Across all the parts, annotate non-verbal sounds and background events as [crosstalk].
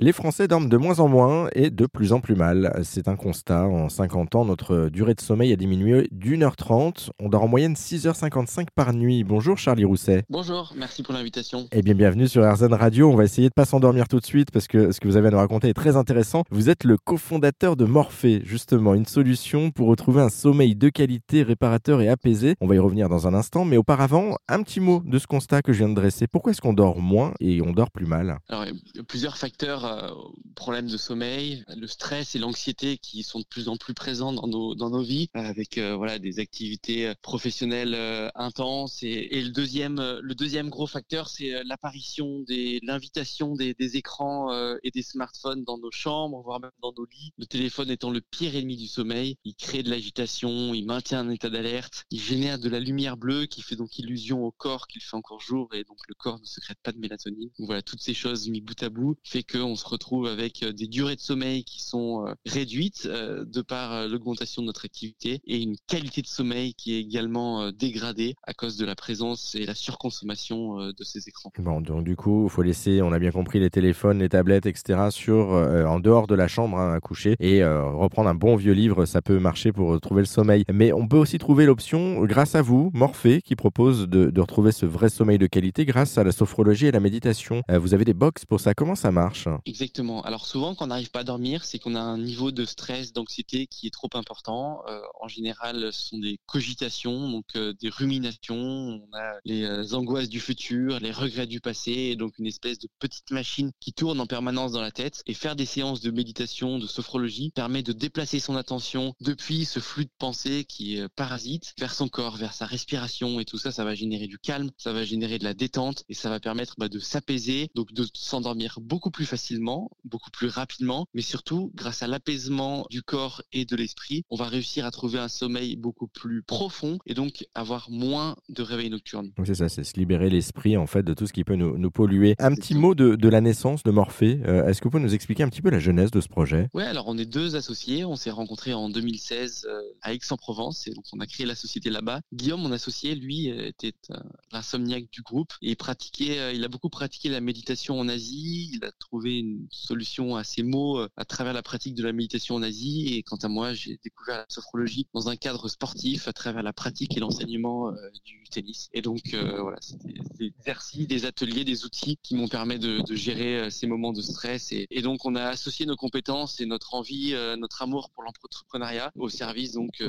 Les Français dorment de moins en moins et de plus en plus mal. C'est un constat. En 50 ans, notre durée de sommeil a diminué d'une heure trente. On dort en moyenne 6h55 par nuit. Bonjour Charlie Rousset. Bonjour, merci pour l'invitation. Eh bien, bienvenue sur RZN Radio. On va essayer de pas s'endormir tout de suite parce que ce que vous avez à nous raconter est très intéressant. Vous êtes le cofondateur de Morphée, justement, une solution pour retrouver un sommeil de qualité, réparateur et apaisé. On va y revenir dans un instant, mais auparavant, un petit mot de ce constat que je viens de dresser. Pourquoi est-ce qu'on dort moins et on dort plus mal? Alors, il y a plusieurs facteurs euh, problèmes de sommeil, le stress et l'anxiété qui sont de plus en plus présents dans nos, dans nos vies, avec euh, voilà des activités euh, professionnelles intenses. Et, le deuxième, le deuxième gros facteur, c'est l'apparition des, l'invitation des, des écrans et des smartphones dans nos chambres, voire même dans nos lits. Le téléphone étant le pire ennemi du sommeil, il crée de l'agitation, il maintient un état d'alerte, il génère de la lumière bleue qui fait donc illusion au corps qu'il fait encore jour et donc le corps ne secrète pas de mélatonine. Donc voilà, toutes ces choses mis bout à bout fait qu'on se retrouve avec euh, des durées de sommeil qui sont euh, réduites euh, de par l'augmentation de notre activité et une qualité de sommeil qui est également dégradée à cause de la présence et la surconsommation de ces écrans. Bon, donc du coup, il faut laisser, on a bien compris, les téléphones, les tablettes, etc. sur en dehors de la chambre hein, à coucher et reprendre un bon vieux livre, ça peut marcher pour trouver le sommeil. Mais on peut aussi trouver l'option, grâce à vous, Morphée, qui propose de, de, retrouver ce vrai sommeil de qualité grâce à la sophrologie et la méditation. vous avez des box pour ça. Comment ça marche? Exactement. Alors souvent, quand on n'arrive pas à dormir, c'est qu'on a un niveau de stress, d'anxiété qui est trop important. Euh, en général, ce sont des cogitations, donc euh, des ruminations. On a les euh, angoisses du futur, les regrets du passé, donc une espèce de petite machine qui tourne en permanence dans la tête. Et faire des séances de méditation, de sophrologie, permet de déplacer son attention depuis ce flux de pensée qui parasite vers son corps, vers sa respiration, et tout ça, ça va générer du calme, ça va générer de la détente, et ça va permettre bah, de s'apaiser, donc de s'endormir beaucoup plus facilement, plus rapidement, mais surtout grâce à l'apaisement du corps et de l'esprit, on va réussir à trouver un sommeil beaucoup plus profond et donc avoir moins de réveils nocturnes. c'est ça, c'est se libérer l'esprit en fait de tout ce qui peut nous, polluer. Un petit mot de, la naissance de Morphée. Euh, est-ce que vous pouvez nous expliquer un petit peu la jeunesse de ce projet? Oui, alors on est deux associés. On s'est rencontrés en 2016 euh, à Aix-en-Provence et donc on a créé la société là-bas. Guillaume, mon associé, lui, était l'insomniaque du groupe et pratiquait, euh, il a beaucoup pratiqué la méditation en Asie. Il a trouvé une solution à ces mots à travers la pratique de la méditation en Asie. Et quant à moi, j'ai découvert la sophrologie dans un cadre sportif à travers la pratique et l'enseignement euh, du tennis. Et donc, euh, voilà, c'est des, exercices, des ateliers, des outils qui m'ont permis de, de, gérer euh, ces moments de stress. Et, et, donc, on a associé nos compétences et notre envie, notre amour pour l'entrepreneuriat au service donc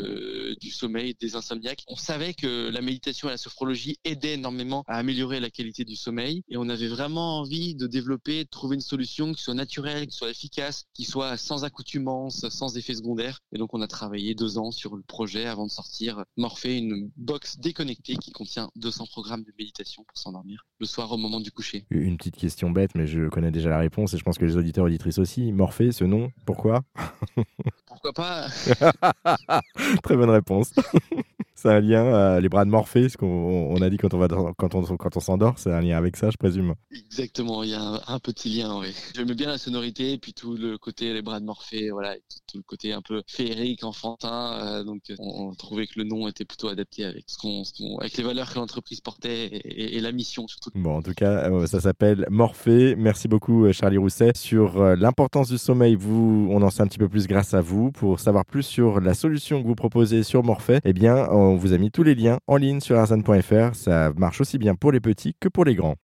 du sommeil des insomniaques. On savait que la méditation et la sophrologie aidaient énormément à améliorer la qualité du sommeil. Et on avait vraiment envie de développer, de trouver une solution qui soit naturelle, qui soit efficace, qui soit sans accoutumance, sans effet secondaire. Et donc, on a travaillé deux ans sur le projet avant de sortir Morphée, une box déconnectée qui contient 200 programmes de méditation pour s'endormir le soir au moment du coucher. Une petite question bête, mais je connais déjà la réponse et je pense que les auditeurs et auditrices aussi. Morphée, ce nom, pourquoi? Pourquoi pas? [laughs] Très bonne réponse. [laughs] c'est un lien, euh, les bras de Morphée, ce qu'on on a dit quand on, va quand on, quand on s'endort, c'est un lien avec ça, je présume. Exactement, il y a un, petit lien, oui. J'aime bien la sonorité, et puis tout le côté, les bras de Morphée, voilà, tout, le côté un peu féerique, enfantin. Euh, donc, on, trouvait que le nom était plutôt adapté avec, ce qu'on, avec les valeurs que l'entreprise portait et, la mission surtout. Bon, en tout cas, euh, ça s'appelle Morphée. Merci beaucoup, Charlie Rousset. Sur l'importance du sommeil, vous, on en sait un petit peu plus grâce à vous. Pour savoir plus sur la solution que vous proposez sur Morphée, eh bien, on vous a mis tous les liens en ligne sur arzan.fr. Ça marche aussi bien pour les petits que pour les grands.